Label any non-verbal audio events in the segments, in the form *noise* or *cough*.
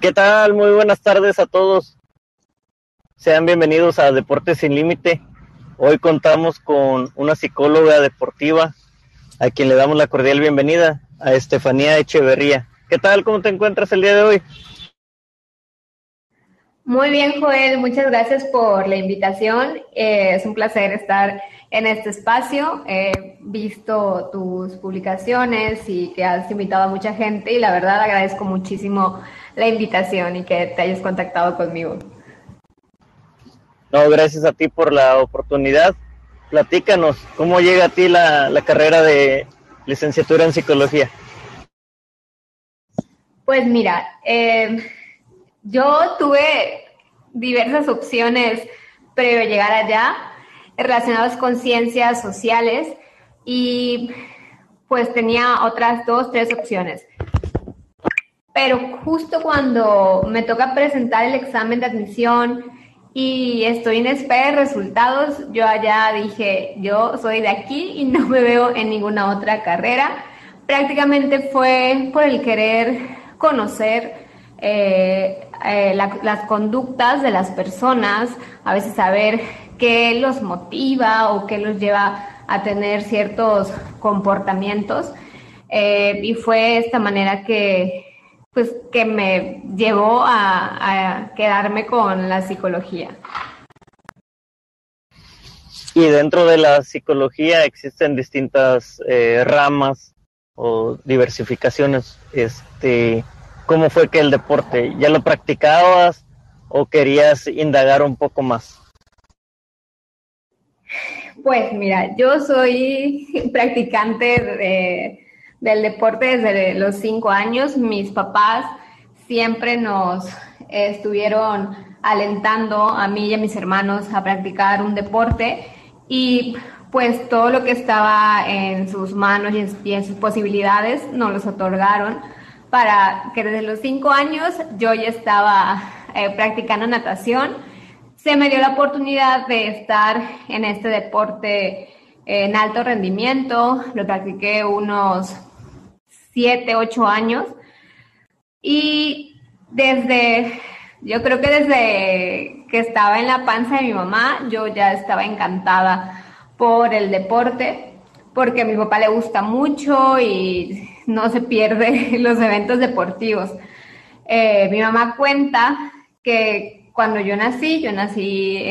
¿Qué tal? Muy buenas tardes a todos. Sean bienvenidos a Deportes sin Límite. Hoy contamos con una psicóloga deportiva a quien le damos la cordial bienvenida, a Estefanía Echeverría. ¿Qué tal? ¿Cómo te encuentras el día de hoy? Muy bien, Joel. Muchas gracias por la invitación. Eh, es un placer estar en este espacio. He visto tus publicaciones y que has invitado a mucha gente y la verdad agradezco muchísimo la invitación y que te hayas contactado conmigo. No, gracias a ti por la oportunidad. Platícanos, ¿cómo llega a ti la, carrera de licenciatura en psicología? Pues mira, eh, yo tuve diversas opciones previo a llegar allá relacionadas con ciencias sociales y pues tenía otras dos, tres opciones. Pero justo cuando me toca presentar el examen de admisión y estoy en espera de resultados, yo allá dije, yo soy de aquí y no me veo en ninguna otra carrera. Prácticamente fue por el querer conocer eh, eh, las conductas de las personas, a veces saber qué los motiva o qué los lleva a tener ciertos comportamientos. Eh, y fue esta manera que, pues, que me llevó a, quedarme con la psicología. Y dentro de la psicología existen distintas eh, ramas o diversificaciones. Este, ¿Cómo fue que el deporte? ¿Ya lo practicabas o querías indagar un poco más? Pues mira, yo soy *laughs* practicante del deporte desde los cinco años. Mis papás siempre nos estuvieron alentando a mí y a mis hermanos a practicar un deporte y pues todo lo que estaba en sus manos y en, sus posibilidades nos los otorgaron para que desde los cinco años yo ya estaba eh, practicando natación se me dio la oportunidad de estar en este deporte en alto rendimiento, lo practiqué unos 7, 8 años y desde, yo creo que desde que estaba en la panza de mi mamá, yo ya estaba encantada por el deporte, porque a mi papá le gusta mucho y no se pierde *laughs* los eventos deportivos. Eh, mi mamá cuenta que cuando yo nací, yo nací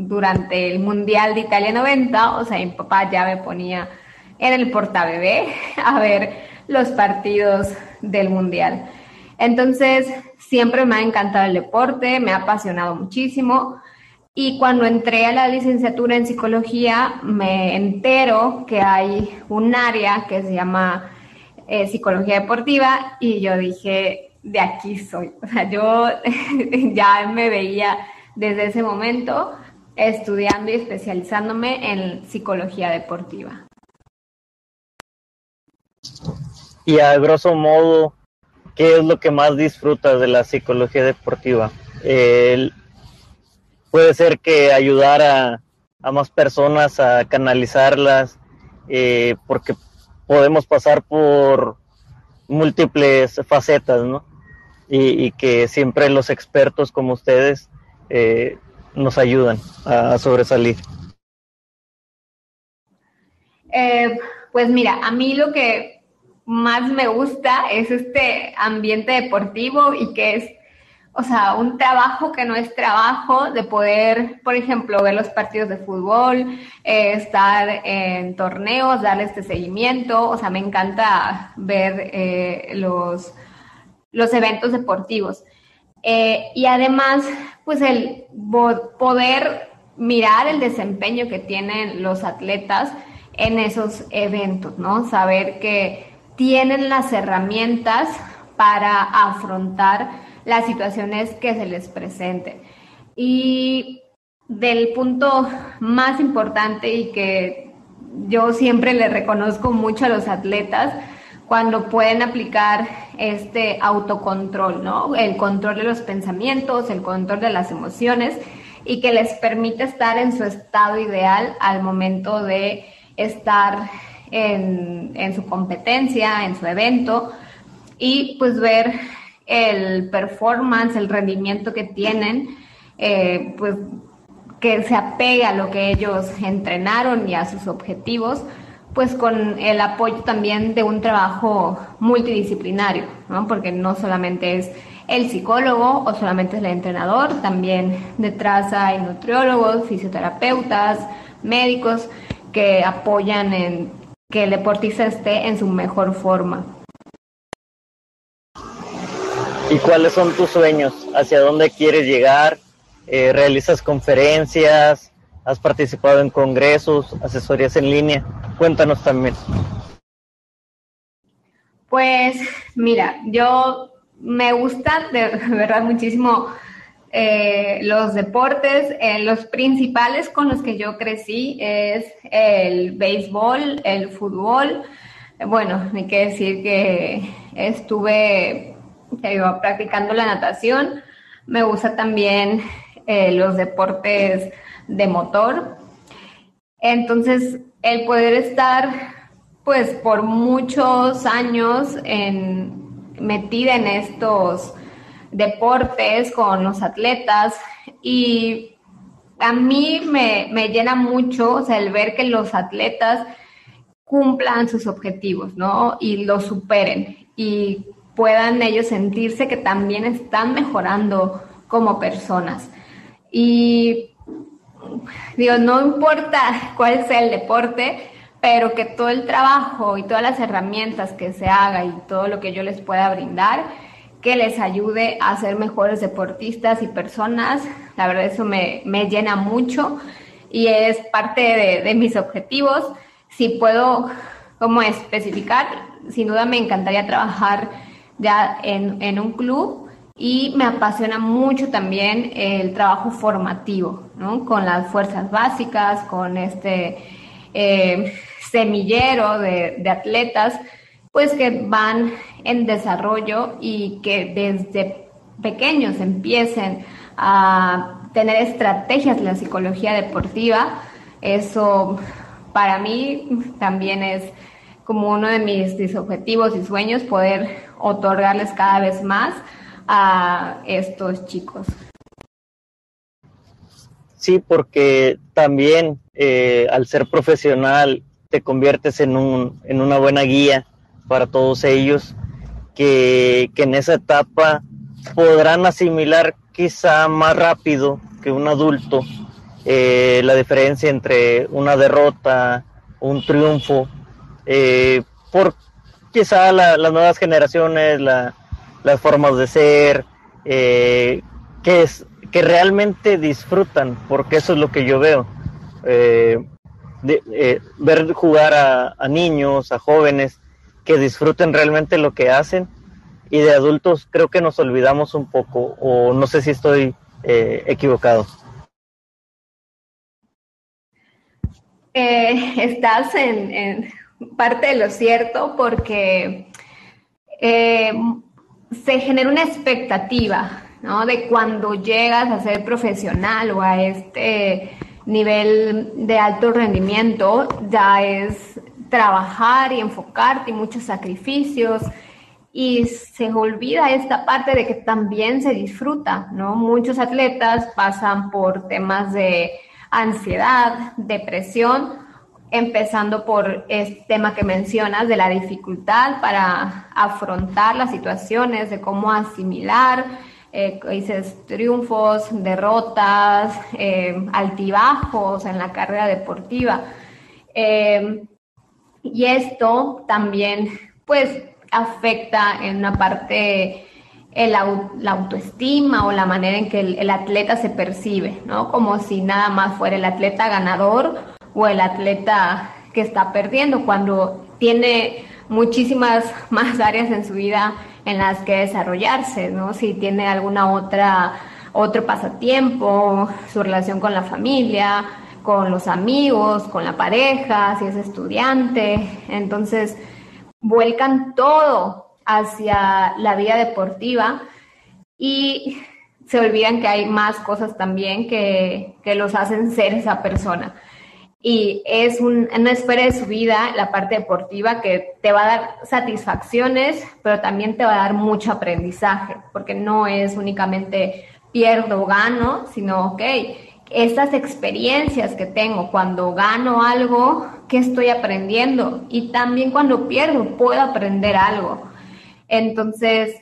durante el Mundial de Italia 90, o sea, mi papá ya me ponía en el portabebé *laughs* a ver los partidos del Mundial. Entonces, siempre me ha encantado el deporte, me ha apasionado muchísimo. Y cuando entré a la licenciatura en psicología, me entero que hay un área que se llama eh, psicología deportiva y yo dije, de aquí soy. O sea, yo *laughs* ya me veía desde ese momento estudiando y especializándome en psicología deportiva. Y a grosso modo, ¿qué es lo que más disfrutas de la psicología deportiva? puede ser que ayudar a, más personas a canalizarlas, eh, porque podemos pasar por múltiples facetas, ¿no? Y, que siempre los expertos como ustedes eh, nos ayudan a, sobresalir. Eh, pues mira, a mí lo que más me gusta es este ambiente deportivo y que es, o sea, un trabajo que no es trabajo de poder, por ejemplo, ver los partidos de fútbol, eh, estar en torneos, darle este seguimiento, o sea, me encanta ver los los eventos deportivos. Eh, y además, pues el poder mirar el desempeño que tienen los atletas en esos eventos, ¿no? Saber que tienen las herramientas para afrontar las situaciones que se les presenten. Y del punto más importante y que yo siempre le reconozco mucho a los atletas, cuando pueden aplicar este autocontrol, ¿no? El control de los pensamientos, el control de las emociones y que les permite estar en su estado ideal al momento de estar en, su competencia, en su evento y pues ver el performance, el rendimiento que tienen, eh, pues que se apegue a lo que ellos entrenaron y a sus objetivos, pues con el apoyo también de un trabajo multidisciplinario, ¿no? porque no solamente es el psicólogo o solamente es el entrenador, también detrás hay nutriólogos, fisioterapeutas, médicos que apoyan en que el deportista esté en su mejor forma. ¿Y cuáles son tus sueños? ¿Hacia dónde quieres llegar? Eh, ¿Realizas conferencias? ¿Has participado en congresos, asesorías en línea? Cuéntanos también. Pues mira, yo me gusta de *laughs* verdad muchísimo eh, los deportes. Eh, los principales con los que yo crecí es el béisbol, el fútbol. Bueno, hay que decir que estuve practicando la natación. Me gusta también eh, los deportes de motor. Entonces, el poder estar, pues, por muchos años en, metida en estos deportes con los atletas y a mí me, llena mucho el ver que los atletas cumplan sus objetivos, ¿no? Y los superen y puedan ellos sentirse que también están mejorando como personas. Y digo, no importa *laughs* cuál sea el deporte, pero que todo el trabajo y todas las herramientas que se haga y todo lo que yo les pueda brindar, que les ayude a ser mejores deportistas y personas. La verdad eso me, llena mucho y es parte de, mis objetivos. Si puedo como especificar, sin duda me encantaría trabajar ya en, en un club y me apasiona mucho también el trabajo formativo, ¿no? Con las fuerzas básicas, con este eh, semillero de, atletas, pues que van en desarrollo y que desde pequeños empiecen a tener estrategias de la psicología deportiva. Eso para mí también es como uno de mis, objetivos y sueños, poder otorgarles cada vez más a estos chicos. Sí, porque también eh, al ser profesional te conviertes en, un, en una buena guía para todos ellos que, en esa etapa podrán asimilar quizá más rápido que un adulto eh, la diferencia entre una derrota, un triunfo, eh, por quizá las nuevas generaciones, las formas de ser, eh, que, es, que realmente disfrutan, porque eso es lo que yo veo de, eh, ver jugar a, niños, a jóvenes que disfruten realmente lo que hacen y de adultos creo que nos olvidamos un poco o no sé si estoy eh, equivocado. Eh, estás en, parte de lo cierto porque se genera una expectativa ¿no? de cuando llegas a ser profesional o a este nivel de alto rendimiento ya es trabajar y enfocarte y muchos sacrificios y se olvida esta parte de que también se disfruta, ¿no? Muchos atletas pasan por temas de ansiedad, depresión, empezando por este tema que mencionas de la dificultad para afrontar las situaciones, de cómo asimilar eh, dices triunfos, derrotas, eh, altibajos en la carrera deportiva. Eh, y esto también, pues, afecta en una parte el, la autoestima o la manera en que el, atleta se percibe, ¿no? Como si nada más fuera el atleta ganador o el atleta que está perdiendo, cuando tiene muchísimas *laughs* más áreas en su vida en las que desarrollarse, ¿no? Si tiene alguna otra, otro pasatiempo, su relación con la familia, con los amigos, con la pareja, si es estudiante. Entonces, vuelcan todo hacia la vida deportiva y se olvidan que hay más cosas también que, que los hacen ser esa persona. Y es una esfera de su vida, la parte deportiva, que te va a dar satisfacciones, pero también te va a dar mucho aprendizaje, porque no es únicamente pierdo o gano, sino, ok, estas experiencias que tengo cuando gano algo, ¿qué estoy aprendiendo? Y también cuando pierdo, puedo aprender algo. Entonces,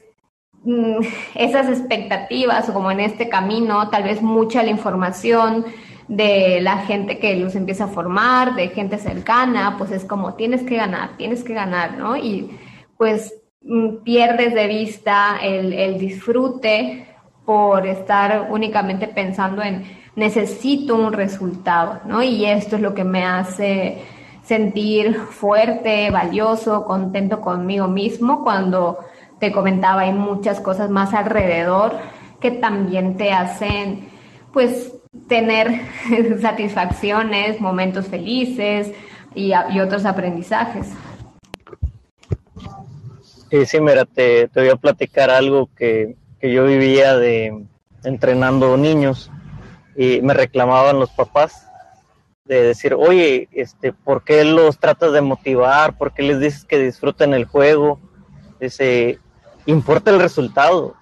mm, *laughs* esas expectativas, como en este camino, tal vez mucha la información, de la gente que los empieza a formar, de gente cercana, pues es como tienes que ganar, tienes que ganar, ¿no? Y pues mm, pierdes de vista el, disfrute por estar únicamente pensando en necesito un resultado, ¿no? Y esto es lo que me hace sentir fuerte, valioso, contento conmigo mismo cuando te comentaba hay muchas cosas más alrededor que también te hacen pues tener *laughs* satisfacciones, momentos felices y, otros aprendizajes. Sí, mira, te, voy a platicar algo que, yo vivía de entrenando niños y me reclamaban los papás de decir, oye, este, ¿por qué los tratas de motivar? ¿Por qué les dices que disfruten el juego? Dice, importa el resultado.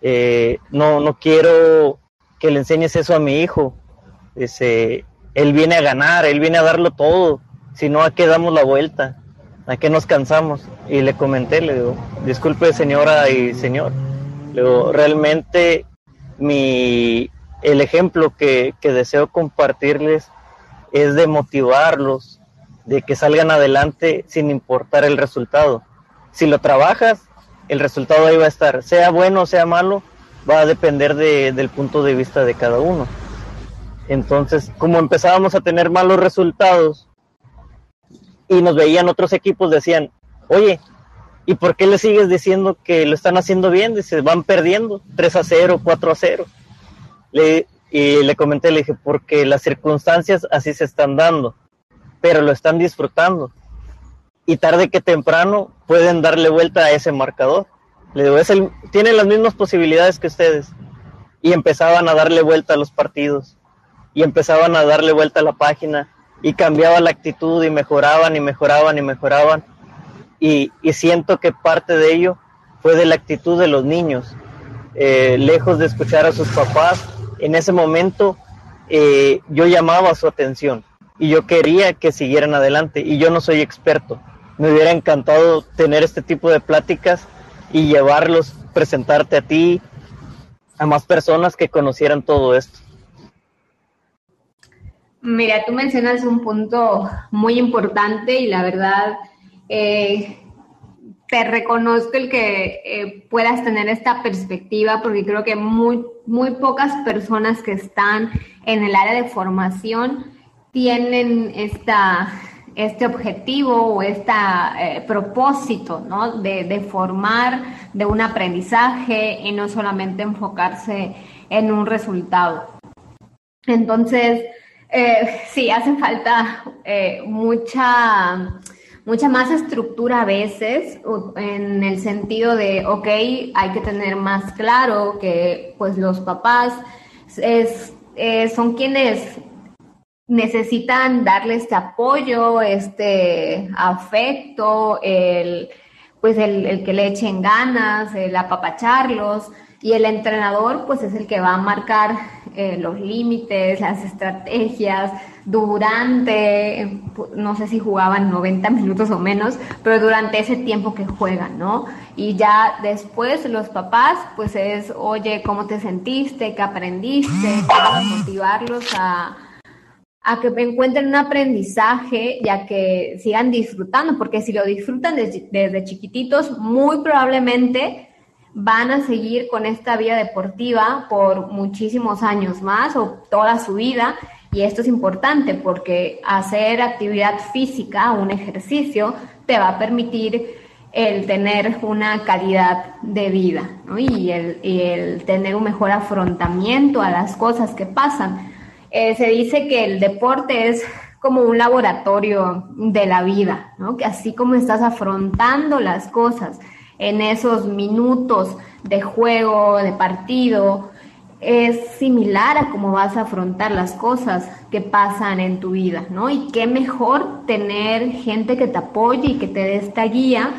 Eh, no, no quiero que le enseñes eso a mi hijo. Dice, él viene a ganar, él viene a darlo todo. Si no, ¿a qué damos la vuelta? ¿A qué nos cansamos? Y le comenté, le digo, disculpe señora y señor. Le digo, realmente mi, el ejemplo que, que deseo compartirles es de motivarlos, de que salgan adelante sin importar el resultado. Si lo trabajas, el resultado ahí va a estar, sea bueno o sea malo, va a depender del punto de vista de cada uno. Entonces, como empezábamos a tener malos resultados y nos veían otros equipos, decían, oye, ¿y por qué le sigues diciendo que lo están haciendo bien? Dice, van perdiendo 3 a 0, 4 a 0. Le, y le comenté, le dije, porque las circunstancias así se están dando, pero lo están disfrutando. Y tarde que temprano pueden darle vuelta a ese marcador. Le digo, es el, tiene las mismas posibilidades que ustedes. Y empezaban a darle vuelta a los partidos. Y empezaban a darle vuelta a la página. Y cambiaba la actitud y mejoraban y mejoraban y mejoraban. Y, siento que parte de ello fue de la actitud de los niños. Eh, lejos de escuchar a sus papás, en ese momento eh, yo llamaba su atención y yo quería que siguieran adelante y yo no soy experto. Me hubiera encantado tener este tipo de pláticas y llevarlos, presentarte a ti, a más personas que conocieran todo esto. Mira, tú mencionas un punto muy importante y la verdad eh, te reconozco el que eh, puedas tener esta perspectiva porque creo que muy, muy pocas personas que están en el área de formación tienen esta, este objetivo o este propósito, ¿no? De, formar, de un aprendizaje y no solamente enfocarse en un resultado. Entonces, eh, sí, hace falta eh, mucha, mucha más estructura a veces en el sentido de, ok, hay que tener más claro que pues los papás es, son quienes necesitan darle este apoyo, este afecto, el, pues el, que le echen ganas, el apapacharlos, y el entrenador pues es el que va a marcar eh, los límites, las estrategias durante, no sé si jugaban 90 minutos o menos, pero durante ese tiempo que juegan, ¿no? Y ya después los papás pues es, oye, ¿cómo te sentiste? ¿Qué aprendiste? Para motivarlos a a que encuentren un aprendizaje y a que sigan disfrutando, porque si lo disfrutan desde, chiquititos, muy probablemente van a seguir con esta vida deportiva por muchísimos años más o toda su vida. Y esto es importante porque hacer actividad física, un ejercicio, te va a permitir el tener una calidad de vida y, el, y el tener un mejor afrontamiento a las cosas que pasan eh, se dice que el deporte es como un laboratorio de la vida, ¿no? Que así como estás afrontando las cosas en esos minutos de juego, de partido, es similar a cómo vas a afrontar las cosas que pasan en tu vida, ¿no? Y qué mejor tener gente que te apoye y que te dé esta guía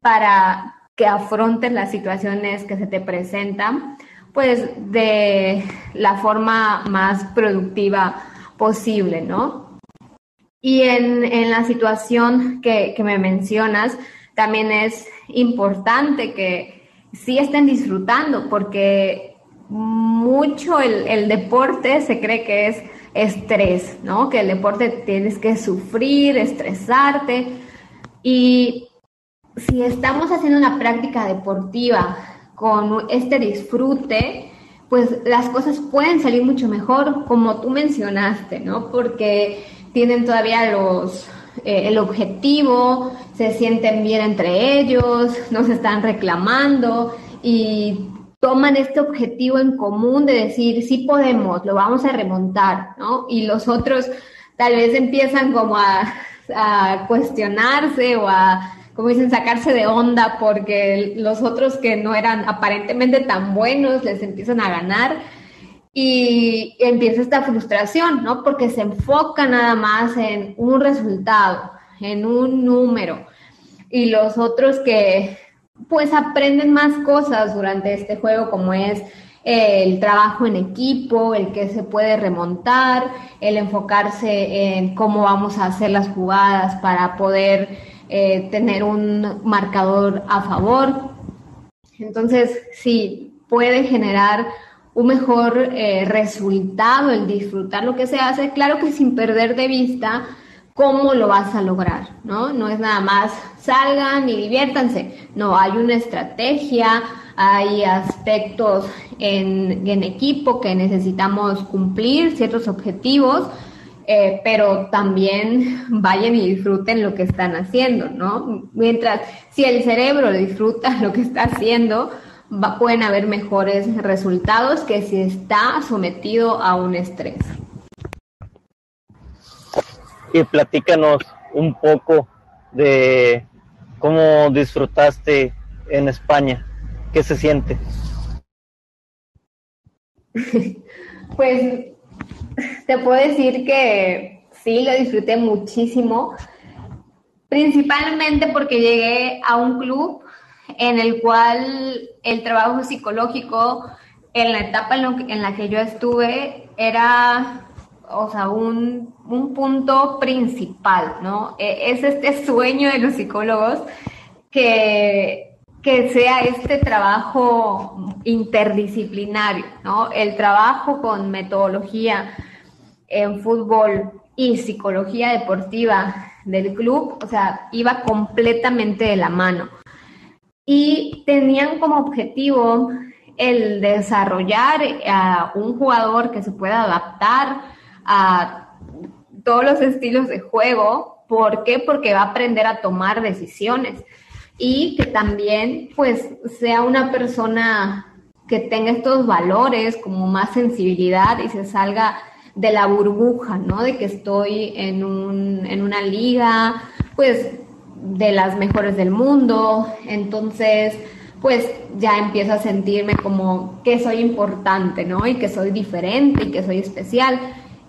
para que afrontes las situaciones que se te presentan, pues de la forma más productiva posible, ¿no? Y en, la situación que, que me mencionas, también es importante que sí estén disfrutando, porque mucho el, deporte se cree que es estrés, ¿no? Que el deporte tienes que sufrir, estresarte. Y si estamos haciendo una práctica deportiva con este disfrute, pues las cosas pueden salir mucho mejor, como tú mencionaste, ¿no? Porque tienen todavía los eh, el objetivo, se sienten bien entre ellos, no se están reclamando y toman este objetivo en común de decir, sí podemos, lo vamos a remontar, ¿no? Y los otros tal vez empiezan como a, cuestionarse o a, como dicen, sacarse de onda porque los otros que no eran aparentemente tan buenos les empiezan a ganar y empieza esta frustración, ¿no? Porque se enfoca nada más en un resultado, en un número. Y los otros que pues aprenden más cosas durante este juego, como es el trabajo en equipo, el que se puede remontar, el enfocarse en cómo vamos a hacer las jugadas para poder eh, tener un marcador a favor. Entonces, sí, puede generar un mejor eh, resultado el disfrutar lo que se hace, claro que sin perder de vista cómo lo vas a lograr, ¿no? No es nada más salgan y diviértanse, no, hay una estrategia, hay aspectos en, equipo que necesitamos cumplir, ciertos objetivos, eh, pero también *laughs* vayan y disfruten lo que están haciendo, ¿no? Mientras, si el cerebro disfruta *laughs* lo que está haciendo, pueden haber mejores resultados que si está sometido a un estrés y platícanos un poco de cómo disfrutaste en España, qué se siente. *laughs* Pues te puedo decir que sí, lo disfruté muchísimo, principalmente porque llegué a un club en el cual el trabajo psicológico en la etapa en, la que yo estuve era o sea, un, un punto principal, ¿no? E, es este sueño de los psicólogos que, que sea este trabajo interdisciplinario, ¿no? El trabajo con metodología en fútbol y psicología deportiva del club, o sea, iba completamente de la mano. Y tenían como objetivo el desarrollar a un jugador que se pueda adaptar a todos los estilos de juego. ¿Por qué? Porque va a aprender a tomar decisiones y que también pues sea una persona que tenga estos valores como más sensibilidad y se salga de la burbuja, ¿no? De que estoy en, un, en una liga, pues de las mejores del mundo, entonces pues ya empiezo a sentirme como que soy importante, ¿no? Y que soy diferente y que soy especial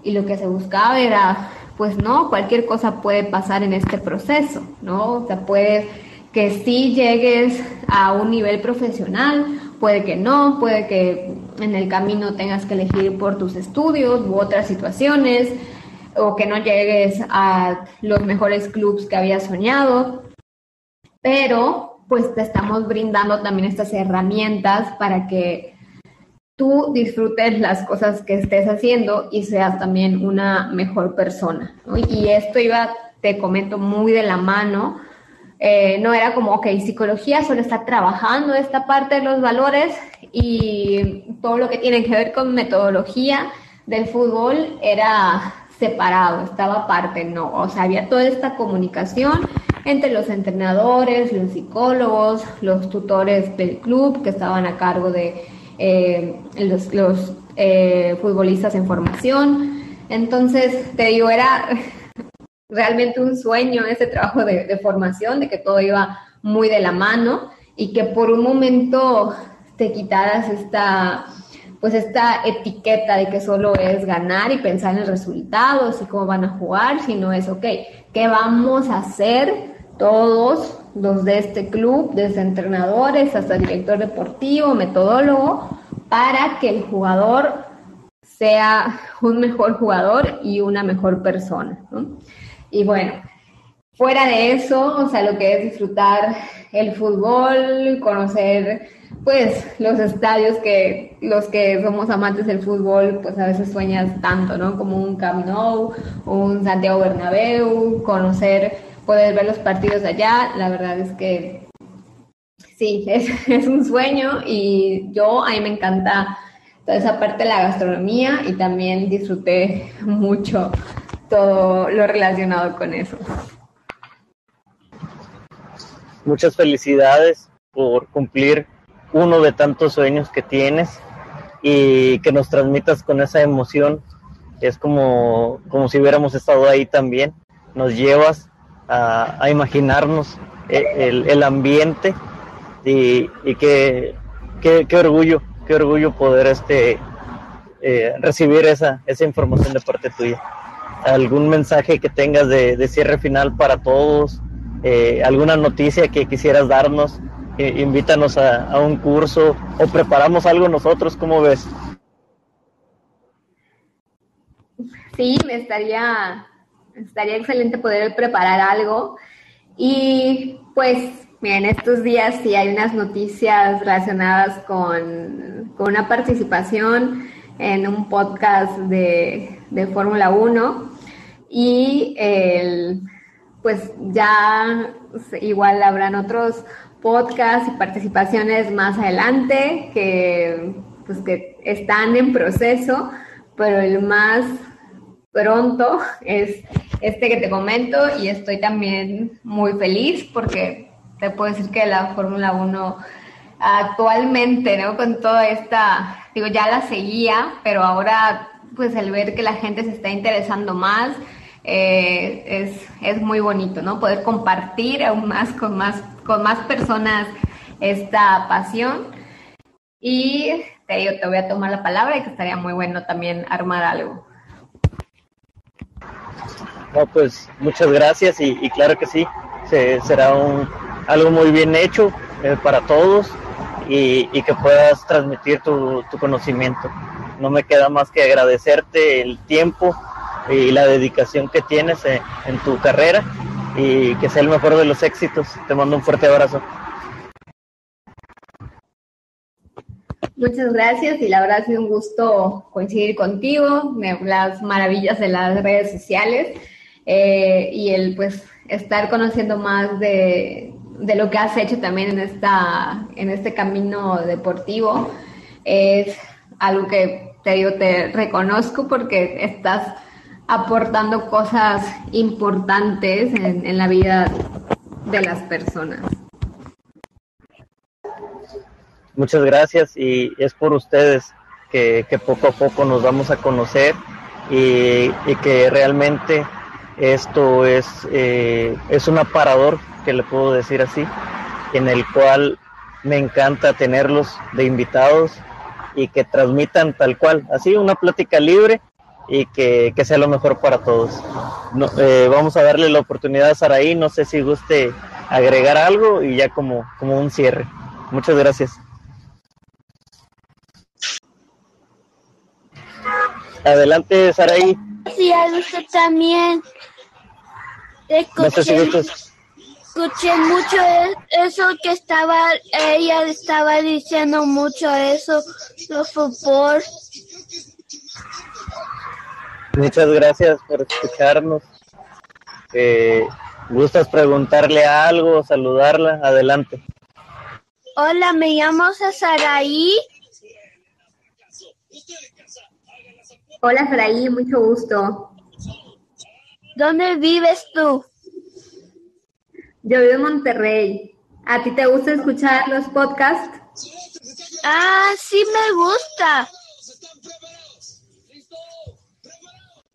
y lo que se buscaba era, pues no, cualquier cosa puede pasar en este proceso, ¿no? O sea, puede que sí llegues a un nivel profesional, puede que no, puede que en el camino tengas que elegir por tus estudios u otras situaciones, o que no llegues a los mejores clubs que habías soñado, pero pues te estamos brindando también estas herramientas para que tú disfrutes las cosas que estés haciendo y seas también una mejor persona. Y esto iba, te comento, muy de la mano. Eh, no era como, ok, psicología solo está trabajando esta parte de los valores y todo lo que tiene que ver con metodología del fútbol era separado, estaba aparte, no, o sea, había toda esta comunicación entre los entrenadores, los psicólogos, los tutores del club que estaban a cargo de eh, los, eh, futbolistas en formación. Entonces, te digo, era realmente un sueño ese trabajo de, formación, de que todo iba muy de la mano y que por un momento te quitaras esta pues esta etiqueta de que solo es ganar y pensar en resultados y cómo van a jugar, sino es, ok, ¿qué vamos a hacer todos los de este club, desde entrenadores hasta director deportivo, metodólogo, para que el jugador sea un mejor jugador y una mejor persona. Y bueno, fuera de eso, o sea, lo que es disfrutar el fútbol, conocer pues los estadios que los que somos amantes del fútbol, pues a veces sueñas tanto, ¿no? Como un Camp Nou, un Santiago Bernabéu, conocer, poder ver los partidos allá, la verdad es que sí, *laughs* es, es un sueño y yo a mí me encanta toda esa parte de la gastronomía y también disfruté mucho todo lo relacionado con eso. Muchas felicidades por cumplir uno de tantos sueños que tienes y que nos transmitas con esa emoción. Es como, como si hubiéramos estado ahí también. Nos llevas a, imaginarnos el, el, ambiente y, y qué, qué orgullo qué orgullo poder este eh, recibir esa, esa información de parte tuya. ¿Algún mensaje que tengas de, cierre final para todos? Eh, ¿Alguna noticia que quisieras darnos? Eh, invítanos a, un curso o preparamos algo nosotros, ¿cómo ves? Sí, me estaría, estaría excelente poder preparar algo. Y pues en estos días sí hay unas noticias relacionadas con, una participación en un podcast de, Fórmula 1 y pues ya igual habrán otros podcasts y participaciones más adelante que pues que están en proceso, pero el más pronto es este que te comento y estoy también muy feliz porque te puedo decir que la Fórmula 1 actualmente, ¿no? Con toda esta, digo, ya la seguía, pero ahora pues el ver que la gente se está interesando más eh, es, es, muy bonito, ¿no? Poder compartir aún más con más, con más personas esta pasión. Y te digo, te voy a tomar la palabra y que estaría muy bueno también armar algo. No, pues muchas gracias y, y claro que sí, se, será un, algo muy bien hecho eh, para todos y, que puedas transmitir tu, conocimiento. No me queda más que agradecerte el tiempo y la dedicación que tienes en, en tu carrera y que sea el mejor de los éxitos. Te mando un fuerte abrazo. Muchas gracias y la verdad ha sido un gusto coincidir contigo, las maravillas de las redes sociales eh, y el pues estar conociendo más de, de lo que has hecho también en, esta, en este camino deportivo. Es algo que te digo, te reconozco porque estás aportando cosas importantes en, la vida de las personas. Muchas gracias y es por ustedes que, poco a poco nos vamos a conocer y, que realmente esto es, eh, es un aparador que le puedo decir así, en el cual me encanta tenerlos de invitados y que transmitan tal cual, así una plática libre y que, sea lo mejor para todos. Eh, vamos a darle la oportunidad a Saraí, no sé si guste agregar algo y ya como, como un cierre. Muchas gracias. Adelante, Saraí. A usted también. No sé si escuché mucho eso que estaba, ella estaba diciendo mucho eso, los fútbol. Muchas gracias por escucharnos. Eh, ¿Gustas preguntarle algo, saludarla? Adelante. Hola, me llamo Saraí. Hola, Saraí, mucho gusto. ¿Dónde vives tú? Yo vivo en Monterrey. ¿A ti te gusta escuchar los podcasts? Ah, sí me gusta.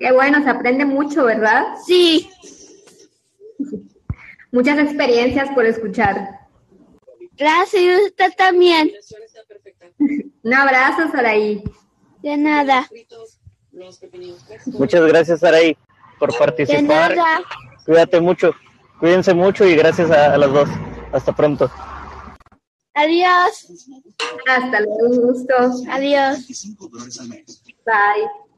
Qué bueno, se aprende mucho, ¿verdad? Sí. *laughs* Muchas experiencias por escuchar. Gracias, usted también. Un abrazo, Saraí. De nada. Muchas gracias, Saraí, por De participar. nada. Cuídate mucho, cuídense mucho y gracias a, a las dos. Hasta pronto. Adiós. Hasta luego, un gusto. Adiós. Bye.